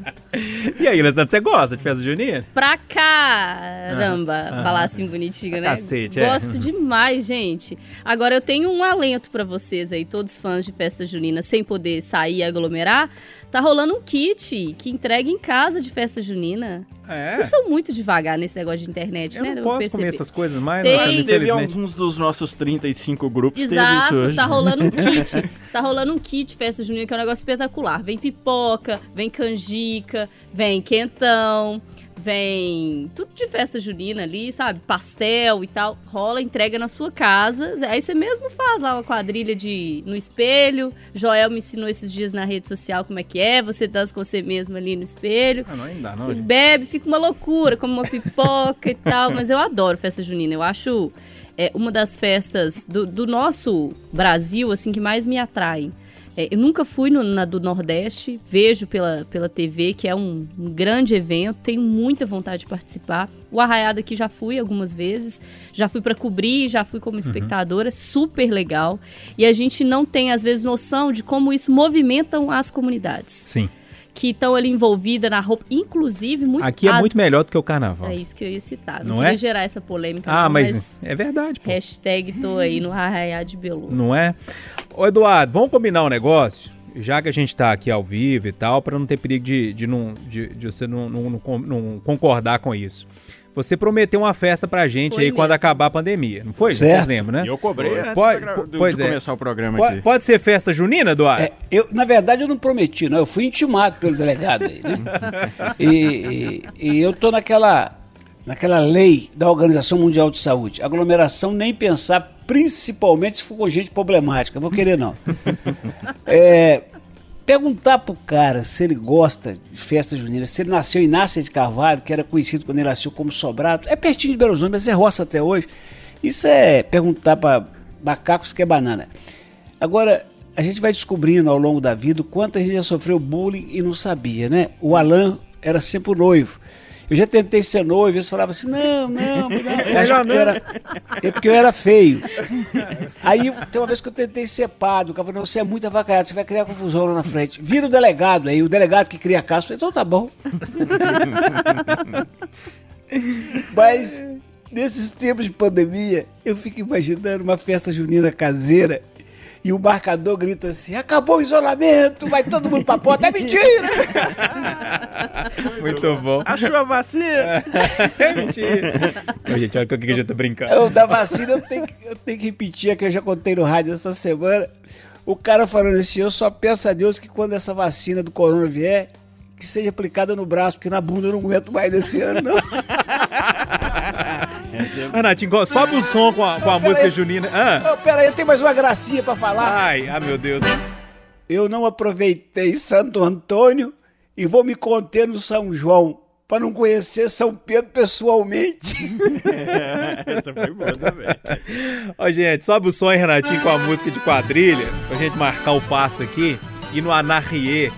E aí, Alessandra, você gosta de festa junina? Pra caramba, falar assim bonitinho, né? Cacete, é. Gosto demais, gente. Agora eu tenho um alento pra vocês aí, todos fãs de festa junina, sem poder sair e aglomerar. Tá rolando um kit que entrega em casa de festa junina. É. Vocês são muito devagar nesse negócio de internet, Eu né? não Deu posso perceber. comer essas coisas mais, Tem. nossa, teve infelizmente. alguns dos nossos 35 grupos teve Exato, isso hoje. tá rolando um kit. tá rolando um kit festa junina que é um negócio espetacular. Vem pipoca, vem canjica, vem quentão, vem tudo de festa junina ali, sabe? Pastel e tal. Rola, entrega na sua casa. Aí você mesmo faz lá uma quadrilha de no espelho. Joel me ensinou esses dias na rede social como é que é. Você dança com você mesmo ali no espelho. Ah, não, ainda não, gente. Bebe, fica uma loucura, come uma pipoca e tal. Mas eu adoro festa junina. Eu acho é, uma das festas do, do nosso Brasil, assim, que mais me atraem. É, eu nunca fui no- na do Nordeste, vejo pela, pela TV que é um, um grande evento, tenho muita vontade de participar. O Arraiado aqui já fui algumas vezes, já fui para cobrir, já fui como espectadora, super legal. E a gente não tem, às vezes, noção de como isso movimentam as comunidades Sim. Que estão ali envolvidas na roupa, inclusive muito Aqui é as- muito melhor do que o carnaval. É isso que eu ia citar. Não, Não queria é? gerar essa polêmica. Ah, não, mas é verdade, pô. hashtag tô aí no Arraiá de Belu. Não é? Ô, Eduardo, vamos combinar um negócio? Já que a gente tá aqui ao vivo e tal, pra não ter perigo de, de, não, de, de você não, não- não não concordar com isso. Você prometeu uma festa pra gente Foi aí quando mesmo. acabar a pandemia, não foi? Certo. Vocês lembram, né? Eu cobrei Foi. antes Pode- do- pois de é. começar o programa Pode, aqui. pode ser festa junina, Eduardo? É, eu, na verdade, eu não prometi, não. Eu fui intimado pelo delegado aí, né? E, e- e eu tô naquela, naquela lei da Organização Mundial de Saúde. Aglomeração nem pensar, principalmente se for com gente problemática. Vou querer, não. É, perguntar pro cara se ele gosta de festa junina, se ele nasceu em Nácia de Carvalho, que era conhecido quando ele nasceu como Sobrado, é pertinho de Belo Horizonte, mas é roça até hoje. Isso é perguntar para macacos que é banana. Agora, a gente vai descobrindo ao longo da vida o quanto a gente já sofreu bullying e não sabia, né? O Alan era sempre o noivo. Eu já tentei ser noivo, eles falavam assim, não, não, não. Era, é porque eu era feio. Aí tem uma vez que eu tentei ser padre, o cara falou, não, você é muito avacalhado, você vai criar confusão lá na frente. Vira o delegado, aí o delegado que cria a casa, eu falei, então tá bom. Mas nesses tempos de pandemia, eu fico imaginando uma festa junina caseira e o marcador grita assim: acabou o isolamento, vai todo mundo pra porta. É mentira! Muito bom. Achou a vacina? É mentira. Ô, gente, olha com o que a gente tá brincando. Eu, da vacina, eu tenho, que, eu tenho que repetir a que eu já contei no rádio essa semana. O cara falando assim: eu só peço a Deus que quando essa vacina do corona vier, que seja aplicada no braço, porque na bunda eu não aguento mais desse ano, não. Renatinho, sobe o som com a, com a música junina. Ah. Ô, pera aí, eu tenho mais uma gracinha pra falar. Ai, ah, meu Deus. Eu não aproveitei Santo Antônio e vou me conter no São João para não conhecer São Pedro pessoalmente. Essa foi boa também. Ó, gente, sobe o som, Renatinho, com a música de quadrilha, pra gente marcar o passo aqui e no Anarriê.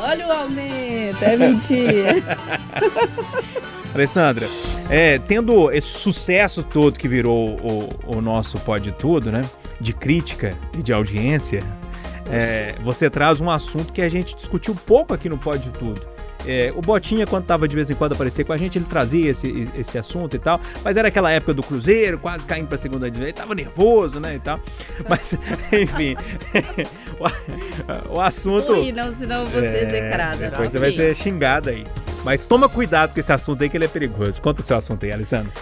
Olha o aumento, é mentira. Alessandra, é, tendo esse sucesso todo que virou o, o nosso Pode Tudo, né? De crítica e de audiência, é, você traz um assunto que a gente discutiu pouco aqui no Pode Tudo. É, o Botinha, quando tava de vez em quando aparecer com a gente, ele trazia esse, esse assunto e tal. Mas era aquela época do Cruzeiro, quase caindo pra segunda divisão. Ele tava nervoso, né? E tal. Mas, enfim. o, o, assunto. Ui, não, senão você é, execrada. Depois você vai ser xingada aí. Mas toma cuidado com esse assunto aí, que ele é perigoso. Conta o seu assunto aí, Alessandro.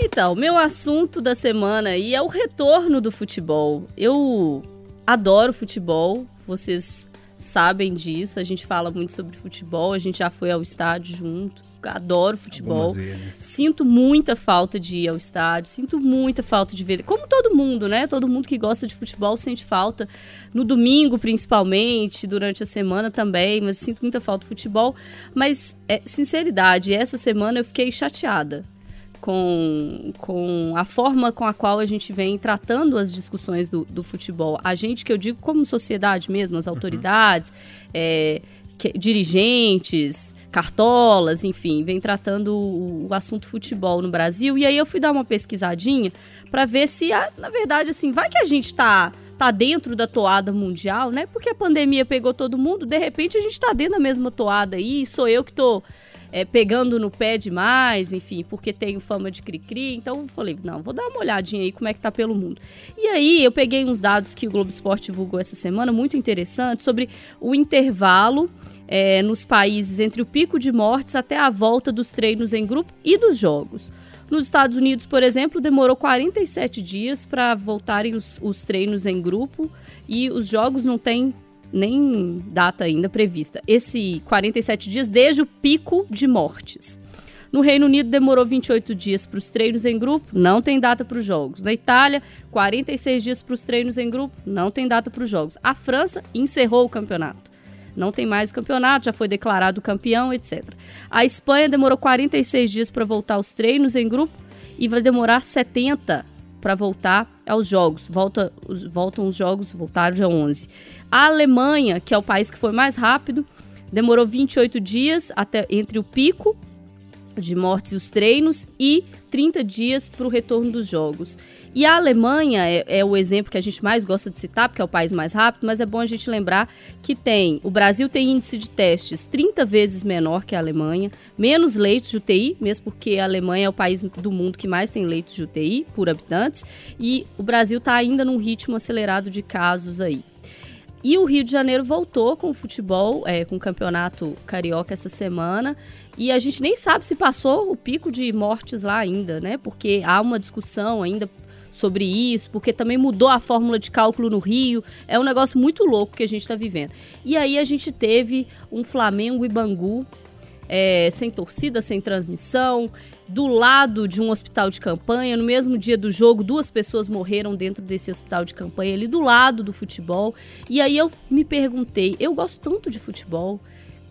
Então, meu assunto da semana aí é o retorno do futebol. Eu adoro futebol. Vocês sabem disso. A gente fala muito sobre futebol, a gente já foi ao estádio junto. Adoro futebol. Sinto muita falta de ir ao estádio, sinto muita falta de ver. Como todo mundo, né? Todo mundo que gosta de futebol sente falta. No domingo, principalmente, durante a semana também, mas sinto muita falta de futebol. Mas, é, sinceridade, essa semana eu fiquei chateada com, com a forma com a qual a gente vem tratando as discussões do, do futebol. A gente, que eu digo como sociedade mesmo, as autoridades, uhum. é, que, dirigentes, cartolas, enfim, vem tratando o, o, assunto futebol no Brasil. E aí eu fui dar uma pesquisadinha para ver se, na verdade, assim, vai que a gente está tá dentro da toada mundial, né? Porque a pandemia pegou todo mundo, de repente a gente está dentro da mesma toada aí, e sou eu que tô é, pegando no pé demais, enfim, porque tenho fama de cri-cri. Então eu falei, não, vou dar uma olhadinha aí como é que tá pelo mundo. E aí eu peguei uns dados que o Globo Esporte divulgou essa semana, muito interessantes, sobre o intervalo é, nos países entre o pico de mortes até a volta dos treinos em grupo e dos jogos. Nos Estados Unidos, por exemplo, demorou 47 dias para voltarem os, os treinos em grupo e os jogos não têm nem data ainda prevista. Esse 47 dias desde o pico de mortes. No Reino Unido demorou 28 dias para os treinos em grupo, não tem data para os jogos. Na Itália, 46 dias para os treinos em grupo, não tem data para os jogos. A França encerrou o campeonato. Não tem mais o campeonato, já foi declarado campeão, etc. A Espanha demorou 46 dias para voltar aos treinos em grupo e vai demorar 70 para voltar aos jogos. Volta, voltam os jogos, voltaram dia 11. A Alemanha, que é o país que foi mais rápido, demorou 28 dias até entre o pico de mortes e os treinos e 30 dias para o retorno dos jogos. E a Alemanha é, é, o exemplo que a gente mais gosta de citar, porque é o país mais rápido, mas é bom a gente lembrar que tem. O Brasil tem índice de testes 30 vezes menor que a Alemanha, menos leitos de UTI, mesmo porque a Alemanha é o país do mundo que mais tem leitos de UTI por habitantes, e o Brasil está ainda num ritmo acelerado de casos aí. E o Rio de Janeiro voltou com o futebol, é, com o campeonato carioca essa semana. E a gente nem sabe se passou o pico de mortes lá ainda, né? Porque há uma discussão ainda sobre isso, porque também mudou a fórmula de cálculo no Rio. É um negócio muito louco que a gente está vivendo. E aí a gente teve um Flamengo e Bangu é, sem torcida, sem transmissão do lado de um hospital de campanha. No mesmo dia do jogo, duas pessoas morreram dentro desse hospital de campanha, ali do lado do futebol. E aí eu me perguntei: eu gosto tanto de futebol,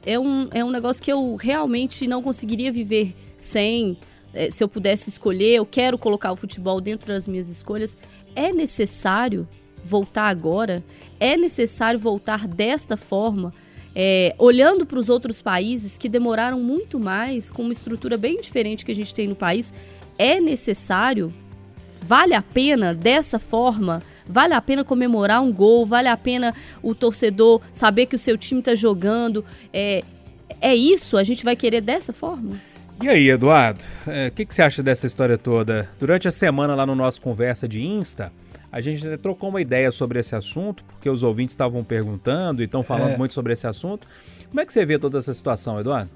é um, é um negócio que eu realmente não conseguiria viver sem. É, se eu pudesse escolher, eu quero colocar o futebol dentro das minhas escolhas. É necessário voltar agora? É necessário voltar desta forma? É, olhando para os outros países que demoraram muito mais, com uma estrutura bem diferente que a gente tem no país, é necessário? Vale a pena dessa forma? Vale a pena comemorar um gol? Vale a pena o torcedor saber que o seu time está jogando? É, é isso? A gente vai querer dessa forma? E aí, Eduardo, é, o que, que você acha dessa história toda? Durante a semana lá no nosso conversa de Insta, a gente trocou uma ideia sobre esse assunto, porque os ouvintes estavam perguntando e estão falando é. muito sobre esse assunto. Como é que você vê toda essa situação, Eduardo?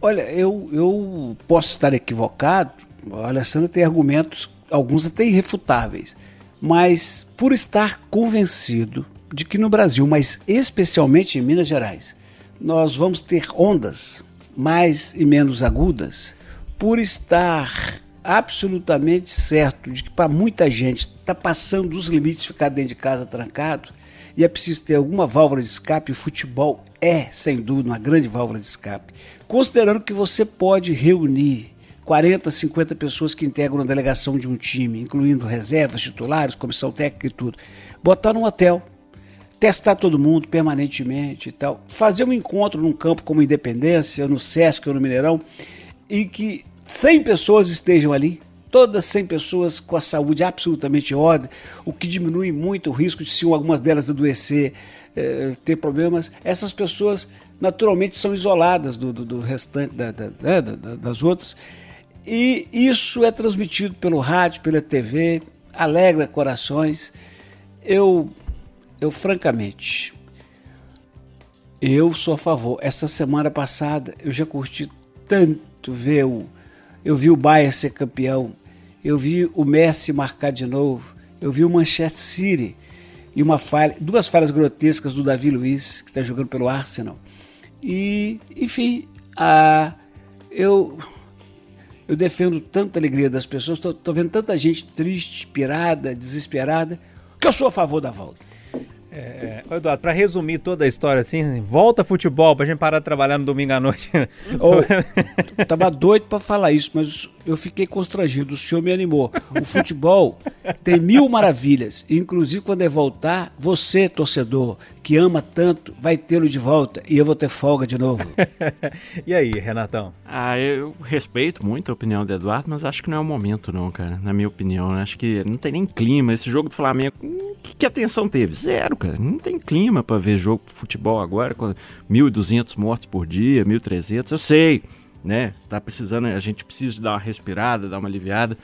Olha, eu, eu posso estar equivocado. O Alessandro tem argumentos, alguns até irrefutáveis. Mas por estar convencido de que no Brasil, mas especialmente em Minas Gerais, nós vamos ter ondas mais e menos agudas, por estar absolutamente certo de que para muita gente está passando dos limites ficar dentro de casa trancado, e é preciso ter alguma válvula de escape, o futebol é, sem dúvida, uma grande válvula de escape. Considerando que você pode reunir 40, 50 pessoas que integram a delegação de um time, incluindo reservas, titulares, comissão técnica e tudo, botar num hotel, testar todo mundo permanentemente e tal, fazer um encontro num campo como Independência, no Sesc ou no Mineirão, e que 100 pessoas estejam ali, todas 100 pessoas com a saúde absolutamente ordem, o que diminui muito o risco de se algumas delas adoecer, eh, ter problemas. Essas pessoas naturalmente são isoladas do, do, do restante da, da, da, das outras. E isso é transmitido pelo rádio, pela TV, alegra corações. Eu, eu francamente, eu sou a favor. Essa semana passada eu já curti tanto ver o. Eu vi o Bayern ser campeão, eu vi o Messi marcar de novo, eu vi o Manchester City e uma falha, duas falhas grotescas do Davi Luiz, que está jogando pelo Arsenal. E, enfim, a, eu, eu defendo tanta alegria das pessoas, estou vendo tanta gente triste, pirada, desesperada, que eu sou a favor da volta. É, Eduardo, para resumir toda a história assim, volta futebol pra gente parar de trabalhar no domingo à noite. Oh, tava doido para falar isso, mas eu fiquei constrangido, o senhor me animou. O futebol tem mil maravilhas, inclusive quando é voltar, você, torcedor, que ama tanto, vai tê-lo de volta e eu vou ter folga de novo. e aí, Renatão? Ah, eu respeito muito a opinião do Eduardo, mas acho que não é o momento não, cara, na minha opinião. Acho que não tem nem clima. Esse jogo do Flamengo, hum, que, que atenção teve? Zero, cara. Não tem clima para ver jogo de futebol agora, com 1.200 mortos por dia, 1.300, eu sei né? Tá precisando, a gente precisa dar uma respirada, dar uma aliviada.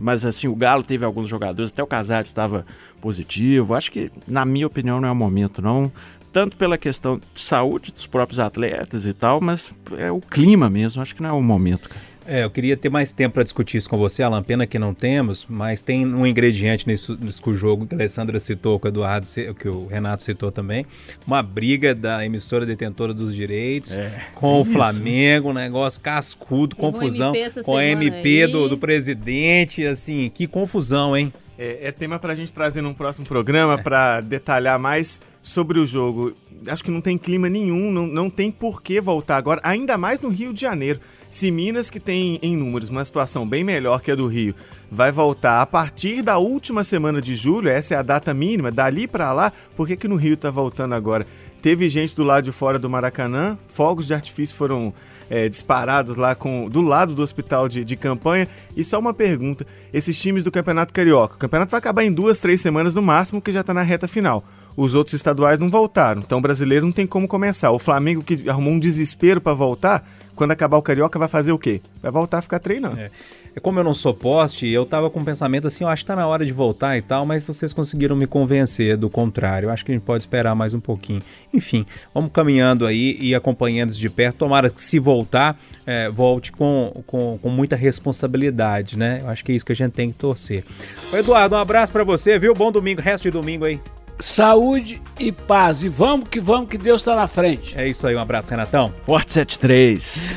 Mas assim, o Galo teve alguns jogadores, até o Casares estava positivo. Acho que, na minha opinião, não é o momento, não. Tanto pela questão de saúde dos próprios atletas e tal, mas é o clima mesmo. Acho que não é o momento, cara. É, eu queria ter mais tempo para discutir isso com você, Alan. Pena que não temos, mas tem um ingrediente nisso, nisso que o jogo que a Alessandra citou, que o Eduardo, que o Renato citou também. Uma briga da emissora detentora dos direitos é, com o Flamengo, um negócio cascudo, confusão. Com a MP do, do presidente, assim, que confusão, hein? É, é tema para a gente trazer num próximo programa é. para detalhar mais sobre o jogo. Acho que não tem clima nenhum, não, não tem por que voltar agora, ainda mais no Rio de Janeiro. Se Minas, que tem em números uma situação bem melhor que a do Rio, vai voltar a partir da última semana de julho, essa é a data mínima, dali para lá, por que, que no Rio está voltando agora? Teve gente do lado de fora do Maracanã, fogos de artifício foram é, disparados lá com, do lado do hospital de, de campanha. E só uma pergunta: esses times do Campeonato Carioca, o campeonato vai acabar em duas, três semanas no máximo, que já está na reta final. Os outros estaduais não voltaram, então o brasileiro não tem como começar. O Flamengo, que arrumou um desespero para voltar, quando acabar o Carioca, vai fazer o quê? Vai voltar a ficar treinando. É. é como eu não sou poste, eu tava com um pensamento assim, eu acho que tá na hora de voltar e tal, mas vocês conseguiram me convencer do contrário. Eu acho que a gente pode esperar mais um pouquinho. Enfim, vamos caminhando aí e acompanhando de perto. Tomara que se voltar, é, volte com, com, com muita responsabilidade, né? Eu acho que é isso que a gente tem que torcer. Eduardo, um abraço para você, viu? Bom domingo, resto de domingo aí saúde e paz. E vamos que vamos, que Deus está na frente. É isso aí, um abraço, Renatão. Forte 73.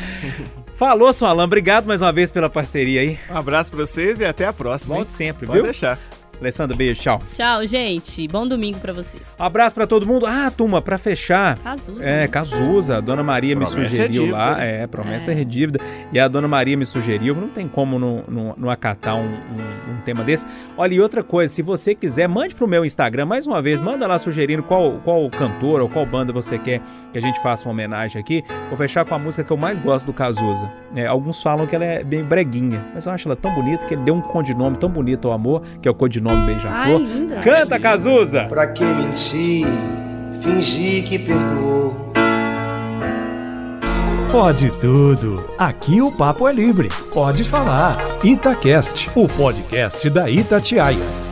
Falou, seu Alan. Obrigado mais uma vez pela parceria aí. Um abraço para vocês e até a próxima. Volte sempre, Pode viu? Deixar. Alessandra, beijo, tchau. Tchau, gente. Bom domingo para vocês. Um abraço para todo mundo. Ah, turma, para fechar. Cazuza. É, Cazuza. A dona Maria promessa me sugeriu é lá. É, promessa é. é redívida. E a dona Maria me sugeriu. Não tem como não, não, não acatar um, um, um, tema desse. Olha, e outra coisa, se você quiser, mande pro meu Instagram mais uma vez. Manda lá sugerindo qual, qual cantor ou qual banda você quer que a gente faça uma homenagem aqui. Vou fechar com a música que eu mais gosto do Cazuza. É, alguns falam que ela é bem breguinha, mas eu acho ela tão bonita que ele deu um codinome tão bonito ao amor, que é o codinome Beija-Flor linda. Canta, Cazuza! Pra que mentir, fingir que perdoou. Pode tudo. Aqui o papo é livre. Pode falar. Itacast, o podcast da Itatiaia.